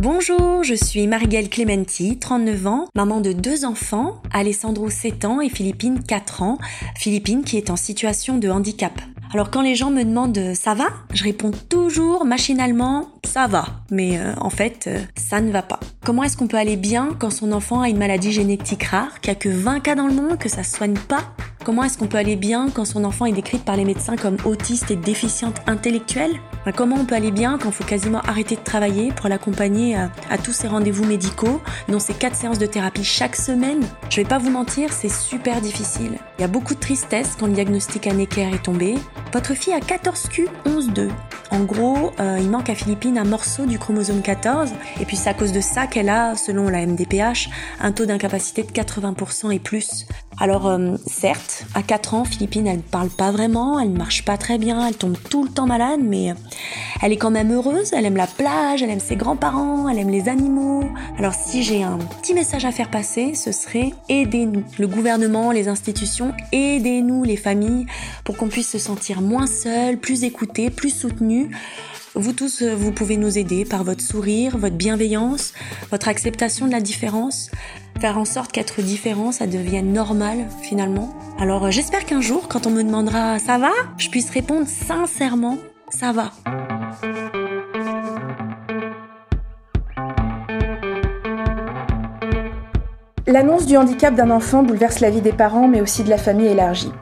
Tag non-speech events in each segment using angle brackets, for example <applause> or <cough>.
Bonjour, je suis Marielle Clementi, 39 ans, maman de deux enfants, Alessandro 7 ans et Philippine 4 ans, Philippine qui est en situation de handicap. Alors quand les gens me demandent ça va, je réponds toujours machinalement ça va, mais euh, en fait euh, ça ne va pas. Comment est-ce qu'on peut aller bien quand son enfant a une maladie génétique rare, qu'il n'y a que 20 cas dans le monde, que ça se soigne pas? Comment est-ce qu'on peut aller bien quand son enfant est décrit par les médecins comme autiste et déficiente intellectuelle? Comment on peut aller bien quand il faut quasiment arrêter de travailler pour l'accompagner à, tous ses rendez-vous médicaux, dont ses 4 séances de thérapie chaque semaine? Je vais pas vous mentir, c'est super difficile. Il y a beaucoup de tristesse quand le diagnostic à Necker est tombé. Votre fille a 14Q11.2. En gros, euh, il manque à Philippine un morceau du chromosome 14, et puis c'est à cause de ça qu'elle a, selon la MDPH, un taux d'incapacité de 80% et plus. Alors euh, certes, à 4 ans, Philippine, elle ne parle pas vraiment, elle ne marche pas très bien, elle tombe tout le temps malade, mais elle est quand même heureuse, elle aime la plage, elle aime ses grands-parents, elle aime les animaux. Alors si j'ai un petit message à faire passer, ce serait aidez-nous, le gouvernement, les institutions, aidez-nous les familles pour qu'on puisse se sentir moins seul, plus écouté, plus soutenu. Vous tous, euh, vous pouvez nous aider par votre sourire, votre bienveillance, votre acceptation de la différence, faire en sorte qu'être différent, ça devienne normal finalement. Alors euh, j'espère qu'un jour, quand on me demandera ça va, je puisse répondre sincèrement ça va. L'annonce du handicap d'un enfant bouleverse la vie des parents, mais aussi de la famille élargie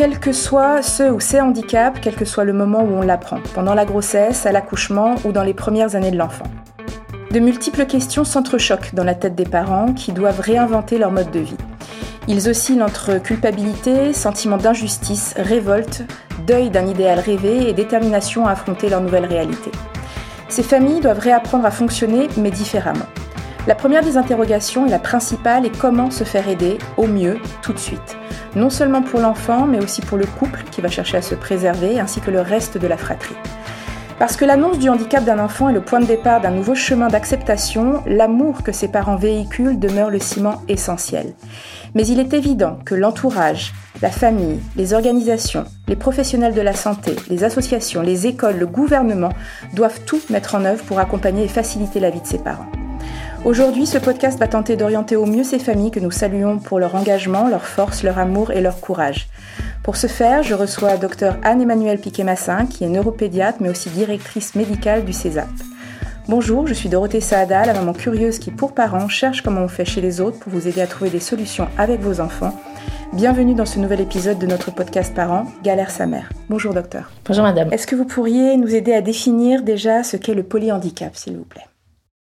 quels que soient ceux ou ces handicaps, quel que soit le moment où on l'apprend, pendant la grossesse, à l'accouchement ou dans les premières années de l'enfant. De multiples questions s'entrechoquent dans la tête des parents qui doivent réinventer leur mode de vie. Ils oscillent entre culpabilité, sentiment d'injustice, révolte, deuil d'un idéal rêvé et détermination à affronter leur nouvelle réalité. Ces familles doivent réapprendre à fonctionner, mais différemment. La première des interrogations et la principale est comment se faire aider au mieux tout de suite non seulement pour l'enfant, mais aussi pour le couple qui va chercher à se préserver, ainsi que le reste de la fratrie. Parce que l'annonce du handicap d'un enfant est le point de départ d'un nouveau chemin d'acceptation, l'amour que ses parents véhiculent demeure le ciment essentiel. Mais il est évident que l'entourage, la famille, les organisations, les professionnels de la santé, les associations, les écoles, le gouvernement doivent tout mettre en œuvre pour accompagner et faciliter la vie de ses parents. Aujourd'hui, ce podcast va tenter d'orienter au mieux ces familles que nous saluons pour leur engagement, leur force, leur amour et leur courage. Pour ce faire, je reçois Dr Anne-Emmanuelle Piquet-Massin, qui est neuropédiatre mais aussi directrice médicale du CESAP. Bonjour, je suis Dorothée Saada, la maman curieuse qui, pour parents, cherche comment on fait chez les autres pour vous aider à trouver des solutions avec vos enfants. Bienvenue dans ce nouvel épisode de notre podcast Parents, Galère sa mère. Bonjour docteur. Bonjour madame. Est-ce que vous pourriez nous aider à définir déjà ce qu'est le polyhandicap, s'il vous plaît?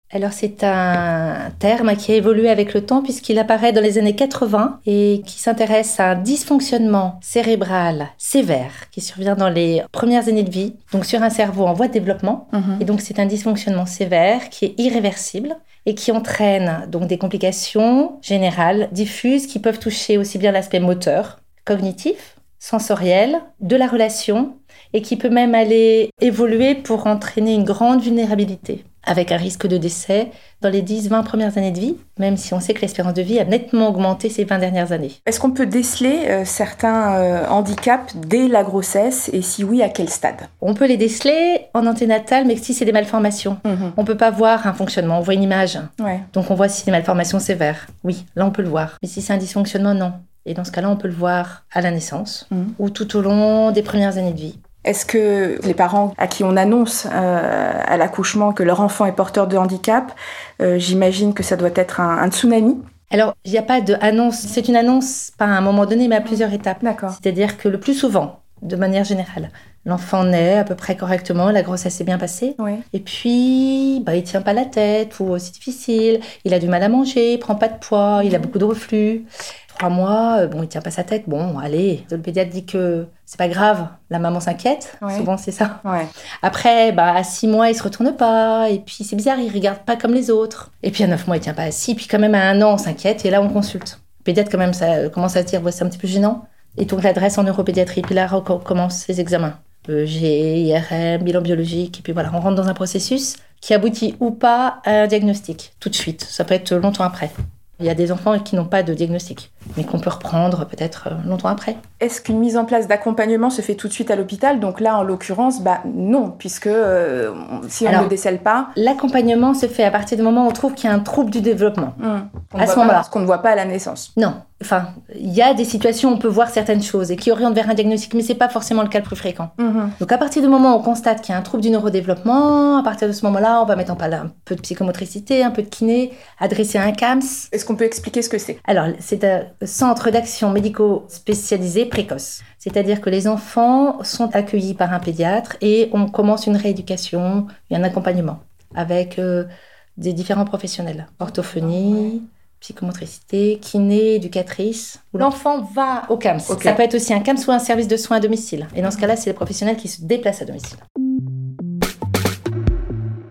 Alors c'est un terme qui a évolué avec le temps puisqu'il apparaît dans les années 80 et qui s'intéresse à un dysfonctionnement cérébral sévère qui survient dans les premières années de vie, donc sur un cerveau en voie de développement. Mhm. Et donc c'est un dysfonctionnement sévère qui est irréversible et qui entraîne donc des complications générales, diffuses, qui peuvent toucher aussi bien l'aspect moteur, cognitif, sensoriel, de la relation et qui peut même aller évoluer pour entraîner une grande vulnérabilité avec un risque de décès dans les 10-20 premières années de vie, même si on sait que l'espérance de vie a nettement augmenté ces 20 dernières années. Est-ce qu'on peut déceler euh, certains euh, handicaps dès la grossesse? Et si oui, à quel stade? On peut les déceler en anténatal, mais si c'est des malformations. Mhm. On peut pas voir un fonctionnement, on voit une image. Donc on voit si c'est des malformations sévères. Oui, là on peut le voir. Mais si c'est un dysfonctionnement, non. Et dans ce cas-là, on peut le voir à la naissance mhm. ou tout au long des premières années de vie. Est-ce que les parents à qui on annonce euh, à l'accouchement que leur enfant est porteur de handicap, euh, j'imagine que ça doit être un, tsunami alors, il n'y a pas de annonce. C'est une annonce pas à un moment donné, mais à plusieurs étapes. D'accord. C'est-à-dire que le plus souvent, de manière générale, l'enfant naît à peu près correctement, la grossesse s'est bien passée. Oui. Et puis, bah, il tient pas la tête, ou c'est difficile, il a du mal à manger, il prend pas de poids, il a beaucoup de reflux trois mois, euh, bon, il tient pas sa tête. Bon, allez, le pédiatre dit que c'est pas grave, la maman s'inquiète. Souvent, c'est ça. Après, bah, à six mois, il se retourne pas. Et puis, c'est bizarre, il regarde pas comme les autres. Et puis, à neuf mois, il tient pas assis. Puis, quand même, à un an, on s'inquiète. Et là, on consulte. Le pédiatre, quand même, ça euh, commence à se dire, c'est un petit peu gênant. Et donc, l'adresse en neuropédiatrie. Puis là, on commence ses examens. EG, IRM, bilan biologique. Et puis voilà, on rentre dans un processus qui aboutit ou pas à un diagnostic tout de suite. Ça peut être longtemps après. Il y a des enfants qui n'ont pas de diagnostic, mais qu'on peut reprendre peut-être euh, longtemps après. Est-ce qu'une mise en place d'accompagnement se fait tout de suite à l'hôpital? Donc là, en l'occurrence, bah non, puisque euh, si on ne le décèle pas. L'accompagnement se fait à partir du moment où on trouve qu'il y a un trouble du développement. Hum. À ce moment-là. Ce qu'on ne voit pas à la naissance. Non. Enfin, il y a des situations où on peut voir certaines choses et qui orientent vers un diagnostic, mais c'est pas forcément le cas le plus fréquent. Hum, Donc à partir du moment où on constate qu'il y a un trouble du neurodéveloppement, à partir de ce moment-là, on va mettre en place un peu de psychomotricité, un peu de kiné, adresser un CAMS. Est-ce qu'on peut expliquer ce que c'est? Alors, c'est un centre d'action médico spécialisé précoce. C'est-à-dire que les enfants sont accueillis par un pédiatre et on commence une rééducation et un accompagnement avec euh, des différents professionnels. Orthophonie, psychomotricité, kiné, éducatrice. L'enfant va au CAMS. Ça peut être aussi un CAMS ou un service de soins à domicile. Et dans ce cas-là, c'est les professionnels qui se déplacent à domicile.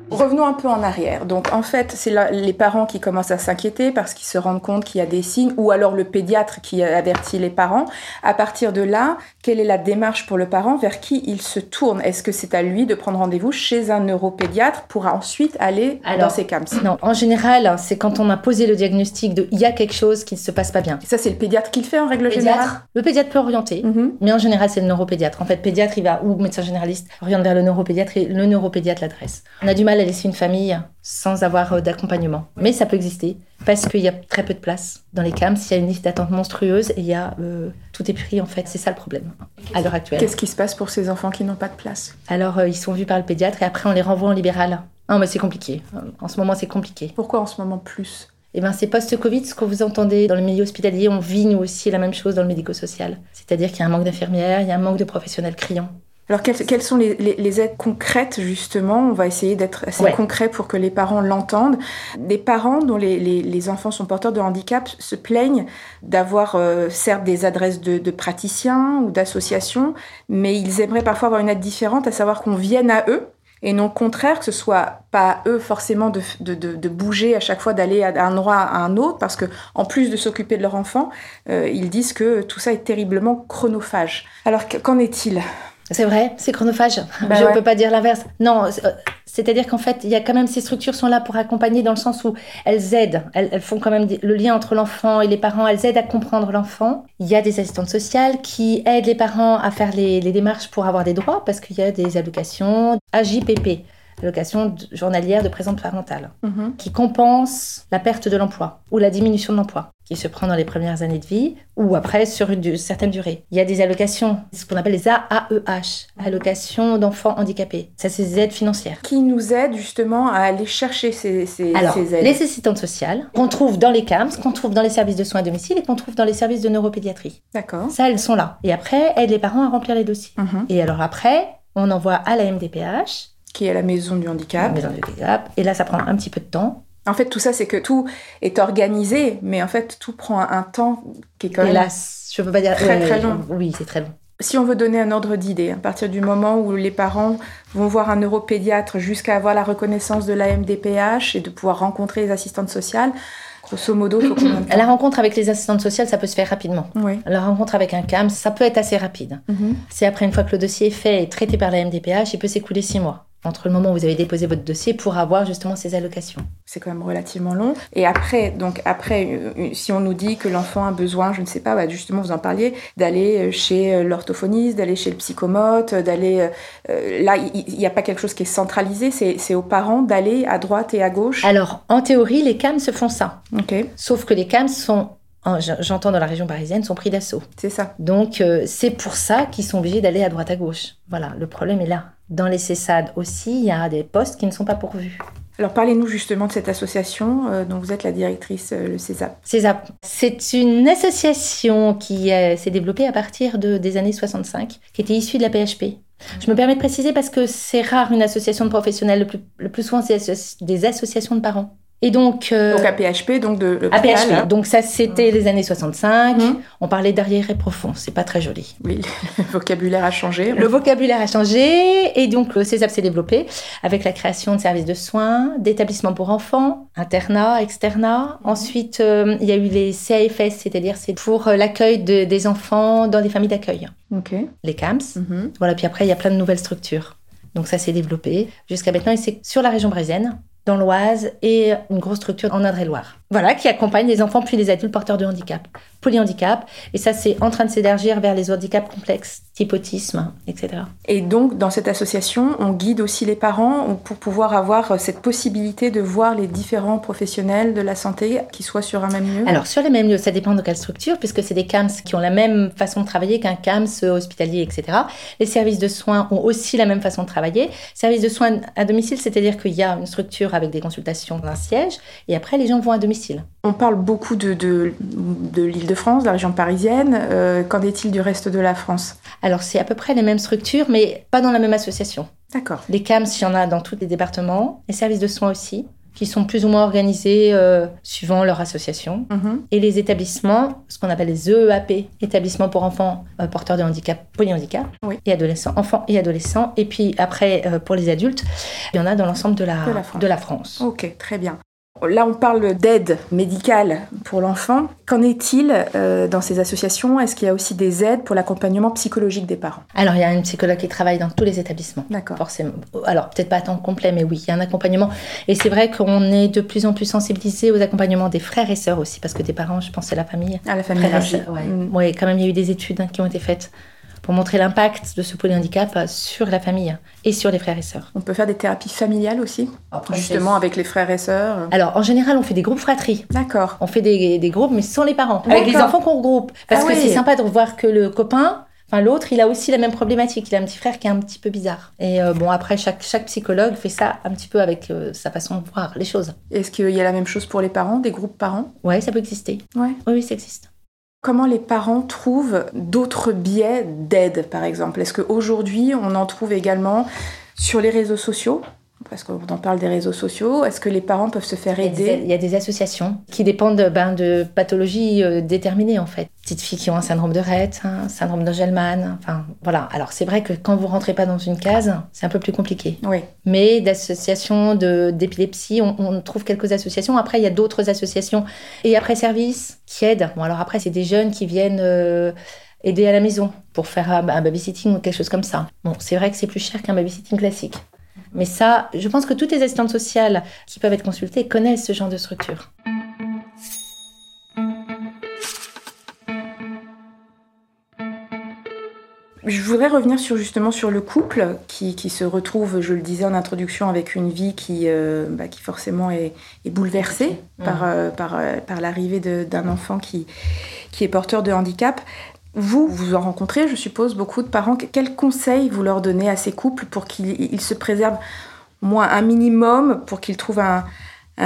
Revenons un peu en arrière. Donc en fait, c'est les parents qui commencent à s'inquiéter parce qu'ils se rendent compte qu'il y a des signes, ou alors le pédiatre qui avertit les parents. À partir de là, quelle est la démarche pour le parent? Vers qui il se tourne? Est-ce que c'est à lui de prendre rendez-vous chez un neuropédiatre pour ensuite aller dans ses CAMS Non, en général, c'est quand on a posé le diagnostic de il y a quelque chose qui ne se passe pas bien. ça, c'est le pédiatre qui le fait en règle générale? Le pédiatre peut orienter, mhm. mais en général, c'est le neuropédiatre. En fait, pédiatre, il va, ou médecin généraliste, oriente vers le neuropédiatre et le neuropédiatre l'adresse. On a du mal à laisser une famille sans avoir euh, d'accompagnement. Mais ça peut exister parce qu'il y a très peu de place dans les CAMS. Il y a une liste d'attente monstrueuse et il y a euh, tout est pris en fait. C'est ça le problème à l'heure actuelle. Qu'est-ce qui se passe pour ces enfants qui n'ont pas de place? Alors euh, ils sont vus par le pédiatre et après on les renvoie en libéral. Non mais c'est compliqué. En ce moment c'est compliqué. Pourquoi en ce moment plus? Eh ben, c'est post-Covid, ce que vous entendez dans le milieu hospitalier, on vit nous aussi la même chose dans le médico-social. C'est-à-dire qu'il y a un manque d'infirmières, il y a un manque de professionnels criants. Alors, quelles, sont les, aides concrètes, justement? On va essayer d'être assez concret pour que les parents l'entendent. Des parents dont les, enfants sont porteurs de handicap se plaignent d'avoir, euh, certes, des adresses de, praticiens ou d'associations, mais ils aimeraient parfois avoir une aide différente, à savoir qu'on vienne à eux et non le contraire, que ce soit pas eux forcément de, de, bouger à chaque fois, d'aller d'un endroit à un autre, parce que en plus de s'occuper de leur enfant, euh, ils disent que tout ça est terriblement chronophage. Alors qu'en est-il? C'est vrai, c'est chronophage. Bah je ne peux pas dire l'inverse. Non, euh, c'est-à-dire qu'en fait, il y a quand même ces structures sont là pour accompagner dans le sens où elles aident, elles, font quand même le lien entre l'enfant et les parents, elles aident à comprendre l'enfant. Il y a des assistantes sociales qui aident les parents à faire les, les démarches pour avoir des droits parce qu'il y a des allocations AJPP allocation journalière de présence parentale, mhm. qui compense la perte de l'emploi ou la diminution de l'emploi, qui se prend dans les premières années de vie ou après sur une certaine durée. Il y a des allocations, ce qu'on appelle les AAEH, allocations d'enfants handicapés. Ça, c'est des aides financières. Qui nous aident justement à aller chercher ces, ces, Alors, aides Les assistantes sociales, qu'on trouve dans les CAMS, qu'on trouve dans les services de soins à domicile et qu'on trouve dans les services de neuropédiatrie. D'accord. Ça, elles sont là. Et après, aident les parents à remplir les dossiers. Mhm. Et alors après, on envoie à la MDPH qui est la maison du handicap. maison du handicap. Et là, ça prend un petit peu de temps. En fait, tout ça, c'est que tout est organisé, mais en fait, tout prend un, temps qui est quand même. Hélas, je peux pas dire. Très, très long. Oui, c'est très long. Si on veut donner un ordre d'idée, à partir du moment où les parents vont voir un neuropédiatre jusqu'à avoir la reconnaissance de l'AMDPH et de pouvoir rencontrer les assistantes sociales, grosso modo, faut <coughs> La rencontre avec les assistantes sociales, ça peut se faire rapidement. Oui. La rencontre avec un CAM, ça peut être assez rapide. Mhm. C'est après, une fois que le dossier est fait et traité par la MDPH, il peut s'écouler six mois entre le moment où vous avez déposé votre dossier pour avoir justement ces allocations. C'est quand même relativement long. Et après, donc après, euh, si on nous dit que l'enfant a besoin, je ne sais pas, bah, justement vous en parliez, d'aller euh, chez euh, l'orthophoniste, d'aller chez le psychomote, d'aller là, il n'y a pas quelque chose qui est centralisé. C'est aux parents d'aller à droite et à gauche? Alors en théorie, les CAM se font ça. Ok. Sauf que les CAM sont j'entends dans la région parisienne, sont pris d'assaut. C'est ça. Donc c'est pour ça qu'ils sont obligés d'aller à droite à gauche. Voilà, le problème est là. Dans les CESAD aussi, il y a des postes qui ne sont pas pourvus. Alors parlez-nous justement de cette association euh, dont vous êtes la directrice, euh, le CESAP. CESAP, c'est une association qui euh, s'est développée à partir de, des années 65, qui était issue de la PHP. Je me permets de préciser parce que c'est rare une association de professionnels, le plus, le plus souvent c'est des associations de parents. Et donc, euh, donc à PHP, donc de PHP. Hein. Donc ça, c'était les années 65. Mmh. On parlait d'arrière et profond. C'est pas très joli. Oui, <laughs> le vocabulaire a changé. Le vocabulaire a changé et donc le CESAP s'est développé avec la création de services de soins, d'établissements pour enfants, internats, externats. Mmh. Ensuite, euh, il y a eu les CAFS, c'est-à-dire c'est pour euh, l'accueil des enfants dans des familles d'accueil. Ok. Les CAMS. Voilà. Puis après, il y a plein de nouvelles structures. Donc ça s'est développé jusqu'à maintenant et c'est sur la région brésilienne dans l'Oise et une grosse structure en Indre-et-Loire. Voilà, qui accompagne les enfants puis les adultes porteurs de handicap, polyhandicap. Et ça, c'est en train de s'élargir vers les handicaps complexes, type autisme, etc. Et donc, dans cette association, on guide aussi les parents pour pouvoir avoir cette possibilité de voir les différents professionnels de la santé qui soient sur un même lieu? Alors, sur les mêmes lieux, ça dépend de quelle structure, puisque c'est des CAMS qui ont la même façon de travailler qu'un CAMS hospitalier, etc. Les services de soins ont aussi la même façon de travailler. Services de soins à domicile, c'est-à-dire qu'il y a une structure avec des consultations dans un siège, et après, les gens vont à domicile on parle beaucoup de, de, l'île de France, de la région parisienne. Euh, qu'en est-il du reste de la France? Alors, c'est à peu près les mêmes structures, mais pas dans la même association. D'accord. Les CAMS, il y en a dans tous les départements. Les services de soins aussi, qui sont plus ou moins organisés euh, suivant leur association. Mhm. Et les établissements, ce qu'on appelle les EEAP, établissements pour enfants euh, porteurs de handicap, polyhandicap, et adolescents, enfants et adolescents. Et puis après, pour les adultes, il y en a dans l'ensemble de la, de la France. Ok, très bien. Là, on parle d'aide médicale pour l'enfant. Qu'en est-il euh, dans ces associations? Est-ce qu'il y a aussi des aides pour l'accompagnement psychologique des parents? Alors, il y a une psychologue qui travaille dans tous les établissements. D'accord. Forcément. Alors, peut-être pas à temps complet, mais oui, il y a un accompagnement. Et c'est vrai qu'on est de plus en plus sensibilisé aux accompagnements des frères et sœurs aussi, parce que des parents, je pense, c'est la famille. Ah, la famille. Oui, quand même, il y a eu des études hein, qui ont été faites pour montrer l'impact de ce polyhandicap sur la famille et sur les frères et sœurs. On peut faire des thérapies familiales aussi, justement avec les frères et sœurs. Alors en général, on fait des groupes fratries. D'accord. On fait des, des, groupes, mais sans les parents, avec les enfants qu'on regroupe. Parce ah que c'est sympa de voir que le copain Enfin, l'autre, il a aussi la même problématique. Il a un petit frère qui est un petit peu bizarre. Et euh, bon, après, chaque, chaque psychologue fait ça un petit peu avec euh, sa façon de voir les choses. Est-ce qu'il y a la même chose pour les parents, des groupes parents? Ouais, ça peut exister. Ouais. Oui, oui, ça existe. Comment les parents trouvent d'autres biais d'aide, par exemple? Est-ce qu'aujourd'hui, on en trouve également sur les réseaux sociaux? Parce qu'on en parle des réseaux sociaux, est-ce que les parents peuvent se faire aider Il y a des associations qui dépendent ben, de pathologies euh, déterminées en fait. Petites filles qui ont un syndrome de Rett, un syndrome d'Angelman, enfin voilà. Alors c'est vrai que quand vous rentrez pas dans une case, c'est un peu plus compliqué. Oui. Mais d'associations d'épilepsie, on, on, trouve quelques associations. Après, il y a d'autres associations. Et après service qui aident. Bon alors après, c'est des jeunes qui viennent... Euh, aider à la maison pour faire un babysitting ou quelque chose comme ça. Bon, c'est vrai que c'est plus cher qu'un babysitting classique. Mais ça, je pense que toutes les assistantes sociales qui peuvent être consultées connaissent ce genre de structure. Je voudrais revenir sur justement sur le couple qui, se retrouve, je le disais en introduction, avec une vie qui, euh, bah, qui forcément est, bouleversée par, euh, par, euh, par l'arrivée d'un enfant qui, qui est porteur de handicap. Vous, vous en rencontrez, je suppose, beaucoup de parents. Quels conseils vous leur donnez à ces couples pour qu'ils se préservent moins un minimum, pour qu'ils trouvent un,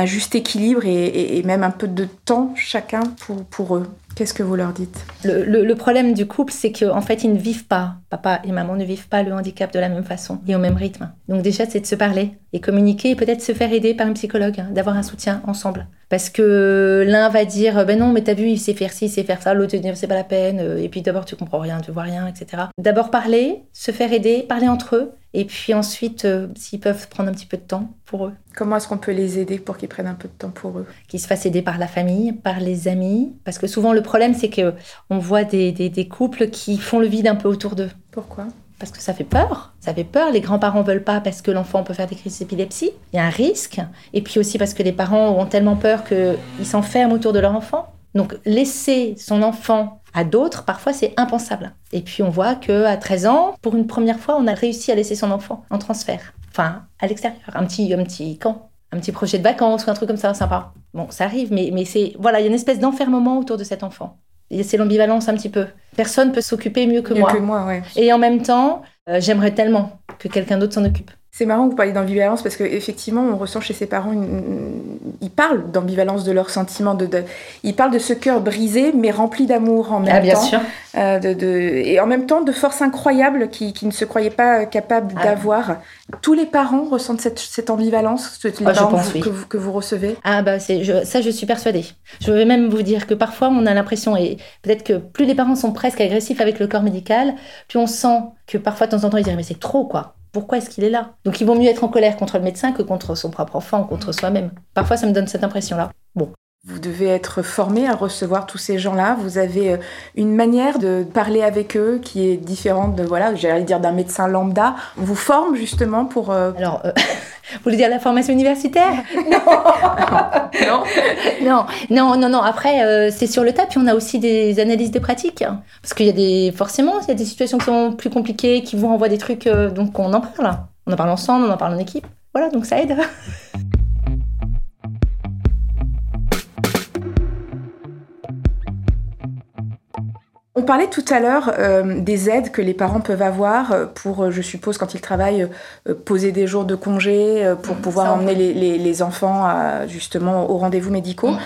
juste équilibre et, même un peu de temps chacun pour, pour eux? Qu'est-ce que vous leur dites le, problème du couple, c'est qu'en fait, ils ne vivent pas, papa et maman ne vivent pas le handicap de la même façon et au même rythme. Donc déjà, c'est de se parler et communiquer et peut-être se faire aider par un psychologue, hein, d'avoir un soutien ensemble. Parce que l'un va dire, ben non, mais t'as vu, il sait faire ci, il sait faire ça, l'autre dit, c'est pas la peine, euh, et puis d'abord, tu comprends rien, tu vois rien, etc. D'abord parler, se faire aider, parler entre eux, et puis ensuite, euh, s'ils peuvent prendre un petit peu de temps pour eux. Comment est-ce qu'on peut les aider pour qu'ils prennent un peu de temps pour eux? Qu'ils se fassent aider par la famille, par les amis. Parce que souvent, le problème, c'est que on voit des, des, couples qui font le vide un peu autour d'eux. Pourquoi? Parce que ça fait peur. Ça fait peur. Les grands-parents veulent pas parce que l'enfant peut faire des crises d'épilepsie. Il y a un risque. Et puis aussi parce que les parents ont tellement peur qu'ils s'enferment autour de leur enfant. Donc laisser son enfant à d'autres, parfois c'est impensable. Et puis on voit que à 13 ans, pour une première fois, on a réussi à laisser son enfant en transfert, enfin à l'extérieur, un petit un petit camp, un petit projet de vacances ou un truc comme ça, sympa. Bon, ça arrive, mais mais c'est voilà, il y a une espèce d'enfermement autour de cet enfant. C'est l'ambivalence un petit peu. Personne peut s'occuper mieux que moi. Que moi ouais. Et en même temps, euh, j'aimerais tellement que quelqu'un d'autre s'en occupe. C'est marrant que vous parliez d'ambivalence parce qu'effectivement, on ressent chez ses parents, ils parlent d'ambivalence de leurs sentiments, de, ils parlent de ce cœur brisé mais rempli d'amour en même ah, bien temps. Sûr. Euh, de, et en même temps de force incroyable qu'ils qui ne se croyaient pas capables ah. d'avoir. Tous les parents ressentent cette, cette ambivalence, les ah, parents que, vous, que, vous, recevez Ah bah je, ça je suis persuadée. Je vais même vous dire que parfois on a l'impression, et peut-être que plus les parents sont presque agressifs avec le corps médical, plus on sent que parfois de temps en temps ils disent mais c'est trop quoi pourquoi est-ce qu'il est là? Donc il vaut mieux être en colère contre le médecin que contre son propre enfant, contre soi-même. Parfois ça me donne cette impression-là. Vous devez être formé à recevoir tous ces gens-là. Vous avez euh, une manière de parler avec eux qui est différente de, voilà, j'allais dire d'un médecin lambda. On vous forme justement pour... Euh, Alors, euh, <laughs> Vous voulez dire la formation universitaire? <laughs> Non. non. non, non, non, Après, euh, c'est sur le tas. Puis on a aussi des analyses de pratiques. Parce qu'il y a des, forcément, il y a des situations qui sont plus compliquées, qui vous renvoient des trucs, euh, donc on en parle. On en parle ensemble, on en parle en équipe. Voilà, donc ça aide. <laughs> parlait tout à l'heure euh, des aides que les parents peuvent avoir euh, pour, euh, je suppose, quand ils travaillent, poser des jours de congé pour mmh, pouvoir emmener les, enfants justement aux rendez-vous médicaux. Mmh.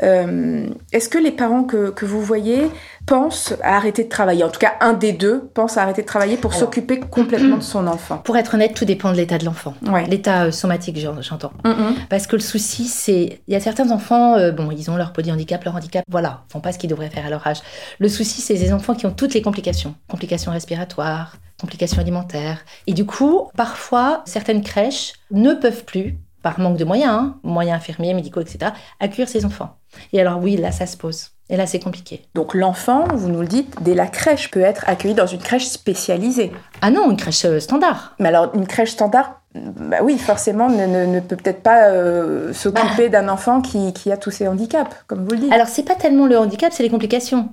Est-ce que les parents que, que vous voyez pense à arrêter de travailler? En tout cas, un des deux pense à arrêter de travailler pour s'occuper complètement de son enfant. Pour être honnête, tout dépend de l'état de l'enfant. L'état euh, somatique, j'entends. Parce que le souci, c'est... Il y a certains enfants, euh, bon, ils ont leur polyhandicap, leur handicap, voilà, font pas ce qu'ils devraient faire à leur âge. Le souci, c'est les enfants qui ont toutes les complications. Complications respiratoires, complications alimentaires. Et du coup, parfois, certaines crèches ne peuvent plus par manque de moyens, hein, moyens infirmiers, médicaux, etc., accueillir ces enfants. Et alors oui, là, ça se pose. Et là, c'est compliqué. Donc l'enfant, vous nous le dites, dès la crèche peut être accueilli dans une crèche spécialisée. Ah non, une crèche euh, standard. Mais alors, une crèche standard, bah oui, forcément, ne, peut peut-être pas euh, s'occuper d'un enfant qui, qui, a tous ces handicaps, comme vous le dites. Alors, c'est pas tellement le handicap, c'est les complications.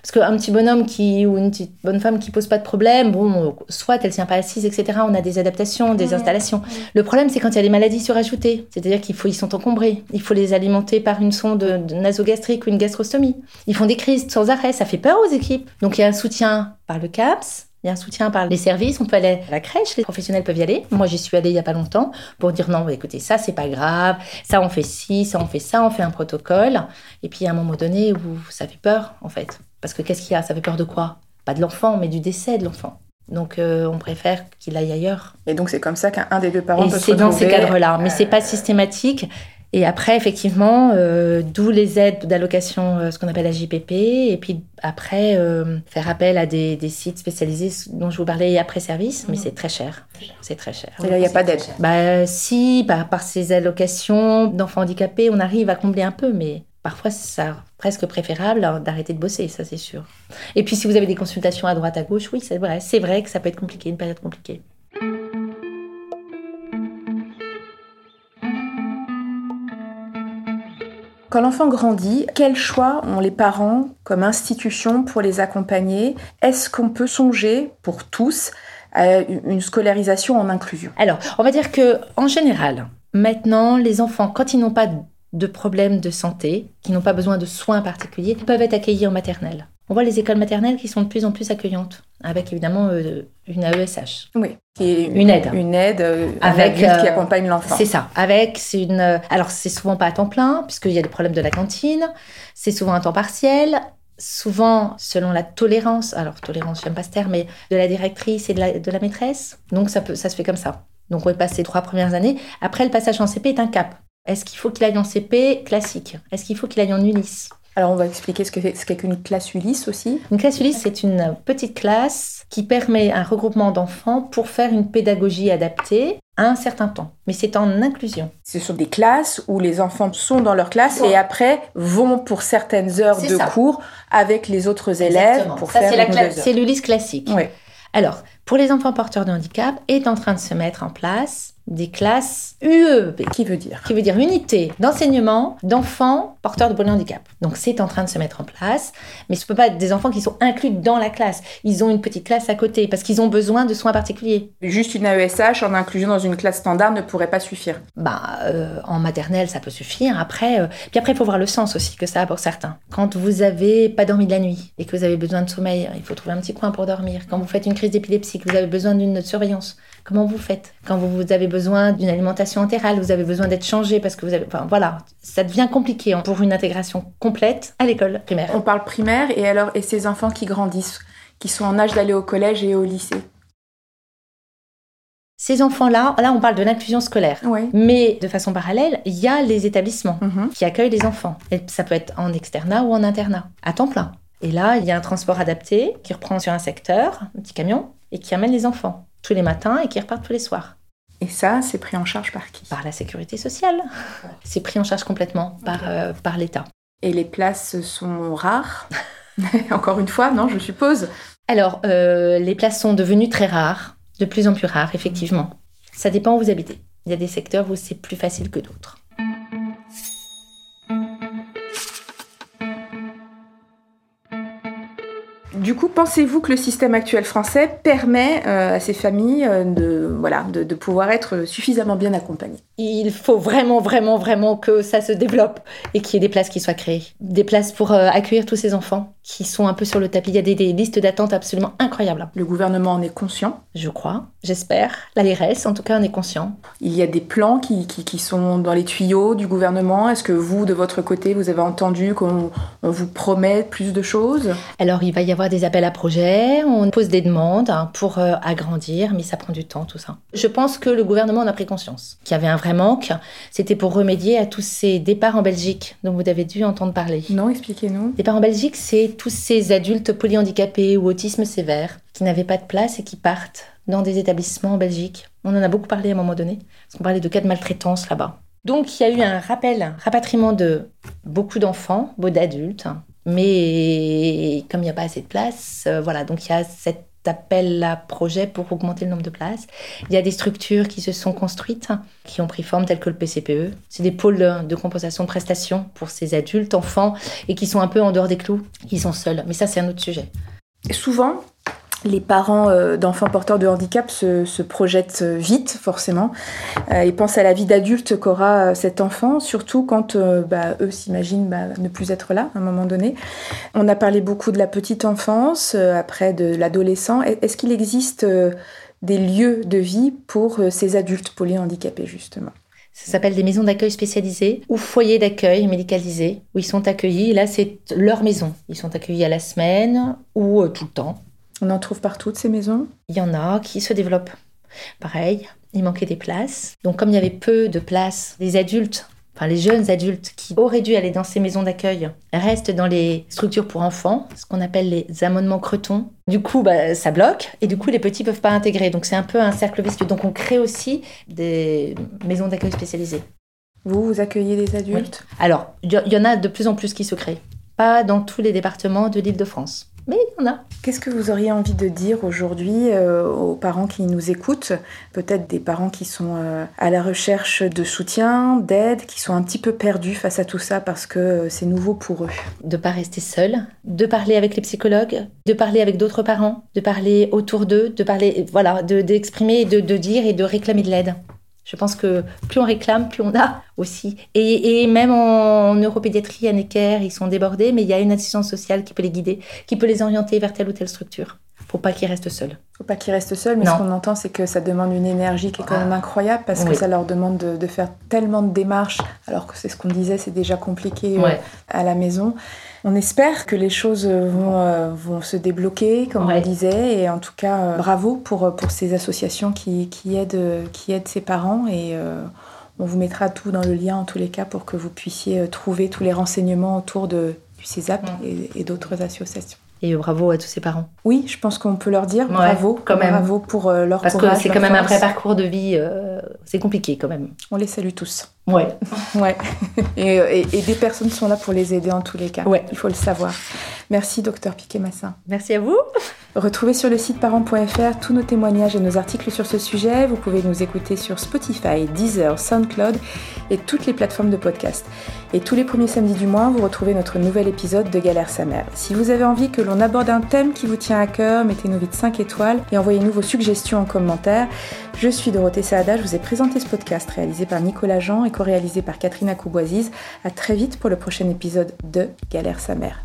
Parce qu'un petit bonhomme qui, ou une petite bonne femme qui pose pas de problème, bon, soit elle tient pas assise, etc. On a des adaptations, des installations. Le problème, c'est quand il y a des maladies surajoutées. C'est-à-dire qu'il faut, ils sont encombrés. Il faut les alimenter par une sonde nasogastrique ou une gastrostomie. Ils font des crises sans arrêt. Ça fait peur aux équipes. Donc, il y a un soutien par le CAPS, il y a un soutien par les services, on peut aller à la crèche, les professionnels peuvent y aller. Moi, j'y suis allée il y a pas longtemps pour dire non, écoutez, ça c'est pas grave, ça on fait ci, ça on fait ça, on fait un protocole. Et puis à un moment donné où ça fait peur en fait, parce que qu'est-ce qu'il y a? Ça fait peur de quoi? Pas de l'enfant, mais du décès de l'enfant. Donc euh, on préfère qu'il aille ailleurs. Et donc c'est comme ça qu'un des deux parents Et peut se C'est dans ces cadres-là, mais c'est pas systématique. Et après, effectivement, euh, d'où les aides d'allocation, euh, ce qu'on appelle la JPP. Et puis après, euh, faire appel à des, des, sites spécialisés dont je vous parlais après service, mais mhm. c'est très cher. C'est très cher. il n'y a pas d'aide bah, Si, par ces allocations d'enfants handicapés, on arrive à combler un peu, mais parfois, c'est presque préférable d'arrêter de bosser, ça c'est sûr. Et puis si vous avez des consultations à droite, à gauche, oui, c'est vrai, c'est vrai que ça peut être compliqué, une période compliquée. Quand l'enfant grandit, quels choix ont les parents comme institution pour les accompagner? Est-ce qu'on peut songer pour tous à une scolarisation en inclusion? Alors, on va dire que en général, maintenant, les enfants, quand ils n'ont pas de problèmes de santé, qui n'ont pas besoin de soins particuliers, peuvent être accueillis en maternelle. On voit les écoles maternelles qui sont de plus en plus accueillantes, avec évidemment euh, une AESH. Oui, une, aide. Une aide euh, avec qui euh, accompagne l'enfant. C'est ça. Avec c'est une. alors c'est souvent pas à temps plein puisqu'il y a des problèmes de la cantine. C'est souvent un temps partiel. Souvent, selon la tolérance, alors tolérance, j'aime pas ce terme, mais de la directrice et de la, de la maîtresse. Donc ça, peut, ça se fait comme ça. Donc on va passer trois premières années. Après, le passage en CP est un cap. Est-ce qu'il faut qu'il aille en CP classique? Est-ce qu'il faut qu'il aille en Ulysse? Alors, on va expliquer ce qu'est qu'une classe Ulysse aussi. Une classe Ulysse, c'est une petite classe qui permet un regroupement d'enfants pour faire une pédagogie adaptée à un certain temps. Mais c'est en inclusion. Ce sont des classes où les enfants sont dans leur classe et après vont pour certaines heures de cours avec les autres élèves pour ça, faire C'est l'Ulysse classique. Oui. Alors, pour les enfants porteurs de handicap, est en train de se mettre en place des classes UEP. Qui veut dire Qui veut dire unité d'enseignement d'enfants porteurs de polyhandicap. Donc c'est en train de se mettre en place, mais ce ne peut pas être des enfants qui sont inclus dans la classe. Ils ont une petite classe à côté parce qu'ils ont besoin de soins particuliers. Juste une AESH en inclusion dans une classe standard ne pourrait pas suffire. Bah euh, en maternelle ça peut suffire. Après, euh, puis après il faut voir le sens aussi que ça a pour certains. Quand vous avez pas dormi de la nuit et que vous avez besoin de sommeil, il faut trouver un petit coin pour dormir. Quand vous faites une crise d'épilepsie, que vous avez besoin d'une surveillance, comment vous faites Quand vous avez besoin d'une alimentation entérale, vous avez besoin d'être changé parce que vous avez... Enfin voilà, ça devient compliqué pour une intégration complète à l'école primaire. On parle primaire et alors, et ces enfants qui grandissent, qui sont en âge d'aller au collège et au lycée? Ces enfants-là, là on parle de l'inclusion scolaire, mais de façon parallèle, il y a les établissements mhm. qui accueillent les enfants. Et ça peut être en externat ou en internat, à temps plein. Et là, il y a un transport adapté qui reprend sur un secteur, un petit camion, et qui amène les enfants tous les matins et qui repartent tous les soirs. Et ça, c'est pris en charge par qui? Par la sécurité sociale. C'est pris en charge complètement par, euh, par l'État. Et les places sont rares? <laughs> Encore une fois, non, je suppose. Alors, euh, les places sont devenues très rares, de plus en plus rares, effectivement. Ça dépend où vous habitez. Il Il y a des secteurs où c'est plus facile que d'autres. Du coup, pensez-vous que le système actuel français permet euh, à ces familles euh, de, pouvoir être suffisamment bien accompagnées? Il faut vraiment, vraiment, vraiment que ça se développe et qu'il y ait des places qui soient créées. Des places pour euh, accueillir tous ces enfants qui sont un peu sur le tapis. Il y a des, des listes d'attente absolument incroyables. Le gouvernement en est conscient Je crois, j'espère. La en tout cas, en est conscient. Il y a des plans qui, qui, qui sont dans les tuyaux du gouvernement. Est-ce que vous, de votre côté, vous avez entendu qu'on vous promet plus de choses? Alors, il va y avoir des appels à projets, on pose des demandes pour euh, agrandir, mais ça prend du temps, tout ça. Je pense que le gouvernement en a pris conscience qu'il y avait un vrai manque. C'était pour remédier à tous ces départs en Belgique dont vous avez dû entendre parler. Non, expliquez-nous. Départs en Belgique, c'est tous ces adultes polyhandicapés ou autisme sévère qui n'avaient pas de place et qui partent dans des établissements en Belgique. On en a beaucoup parlé à un moment donné, parce qu'on parlait de cas de maltraitance là-bas. Donc il y a eu un rappel, un rapatriement de beaucoup d'enfants, beaucoup d'adultes, mais comme il n'y a pas assez de place, euh, voilà, donc il y a cet appel à projet pour augmenter le nombre de places. Il y a des structures qui se sont construites, qui ont pris forme, telles que le PCPE. C'est des pôles de compensation de prestations pour ces adultes, enfants, et qui sont un peu en dehors des clous. Ils sont seuls, mais ça c'est un autre sujet. Et souvent, les parents euh, d'enfants porteurs de handicap se, projettent euh, vite, forcément, euh, et pensent à la vie d'adulte qu'aura cet enfant, surtout quand bah, eux s'imaginent bah, ne plus être là à un moment donné. On a parlé beaucoup de la petite enfance, après de l'adolescent. Est-ce qu'il existe des lieux de vie pour ces adultes polyhandicapés, justement? Ça s'appelle des maisons d'accueil spécialisées ou foyers d'accueil médicalisés où ils sont accueillis. Là, c'est leur maison. Ils sont accueillis à la semaine ou tout le temps. On en trouve partout de ces maisons Il y en a qui se développent. Pareil, il manquait des places. Donc comme il y avait peu de places, les adultes, enfin les jeunes adultes qui auraient dû aller dans ces maisons d'accueil restent dans les structures pour enfants, ce qu'on appelle les amendements cretons. Du coup, bah, ça bloque et du coup les petits peuvent pas intégrer. Donc c'est un peu un cercle vicieux. Donc on crée aussi des maisons d'accueil spécialisées. Vous, vous accueillez des adultes? Oui. Alors, il y, y en a de plus en plus qui se créent. Pas dans tous les départements de l'île de France mais il y en a. Qu'est-ce que vous auriez envie de dire aujourd'hui euh, aux parents qui nous écoutent Peut-être des parents qui sont euh, à la recherche de soutien, d'aide, qui sont un petit peu perdus face à tout ça parce que euh, c'est nouveau pour eux? De pas rester seul, de parler avec les psychologues, de parler avec d'autres parents, de parler autour d'eux, de parler, voilà, d'exprimer, de, de dire et de réclamer de l'aide. Je pense que plus on réclame, plus on a aussi. Et, et même en, neuropédiatrie, à Necker, ils sont débordés, mais il y a une assistance sociale qui peut les guider, qui peut les orienter vers telle ou telle structure. Pour pas qu'ils restent seuls. Faut pas qu'ils restent seuls, mais non. ce qu'on entend, c'est que ça demande une énergie qui est quand même incroyable parce oui. que ça leur demande de, de, faire tellement de démarches, alors que c'est ce qu'on disait, c'est déjà compliqué ouais. euh, à la maison. On espère que les choses vont, euh, vont se débloquer, comme ouais. on disait, et en tout cas, euh, bravo pour, pour ces associations qui, qui, aident, qui aident ces parents. Et euh, on vous mettra tout dans le lien, en tous les cas, pour que vous puissiez trouver tous les renseignements autour de, du CESAP et, et d'autres associations. Et bravo à tous ces parents. Oui, je pense qu'on peut leur dire ouais, bravo, quand même. bravo pour euh, leur Parce courage. Que c'est quand même un vrai parcours de vie, euh, c'est compliqué quand même. On les salue tous. Ouais. <laughs> ouais. Et, et, et, des personnes sont là pour les aider en tous les cas. Ouais. Il faut le savoir. Merci, docteur Piquet-Massin. Merci à vous. Retrouvez sur le site parents.fr tous nos témoignages et nos articles sur ce sujet. Vous pouvez nous écouter sur Spotify, Deezer, SoundCloud et toutes les plateformes de podcast. Et tous les premiers samedis du mois, vous retrouvez notre nouvel épisode de Galère sa mère. Si vous avez envie que l'on aborde un thème qui vous tient à cœur, mettez-nous vite 5 étoiles et envoyez-nous vos suggestions en commentaire. Je suis Dorothée Saada, je vous ai présenté ce podcast réalisé par Nicolas Jean co-réalisé par Catherine Acouboisiz. À très vite pour le prochain épisode de Galère sa mère.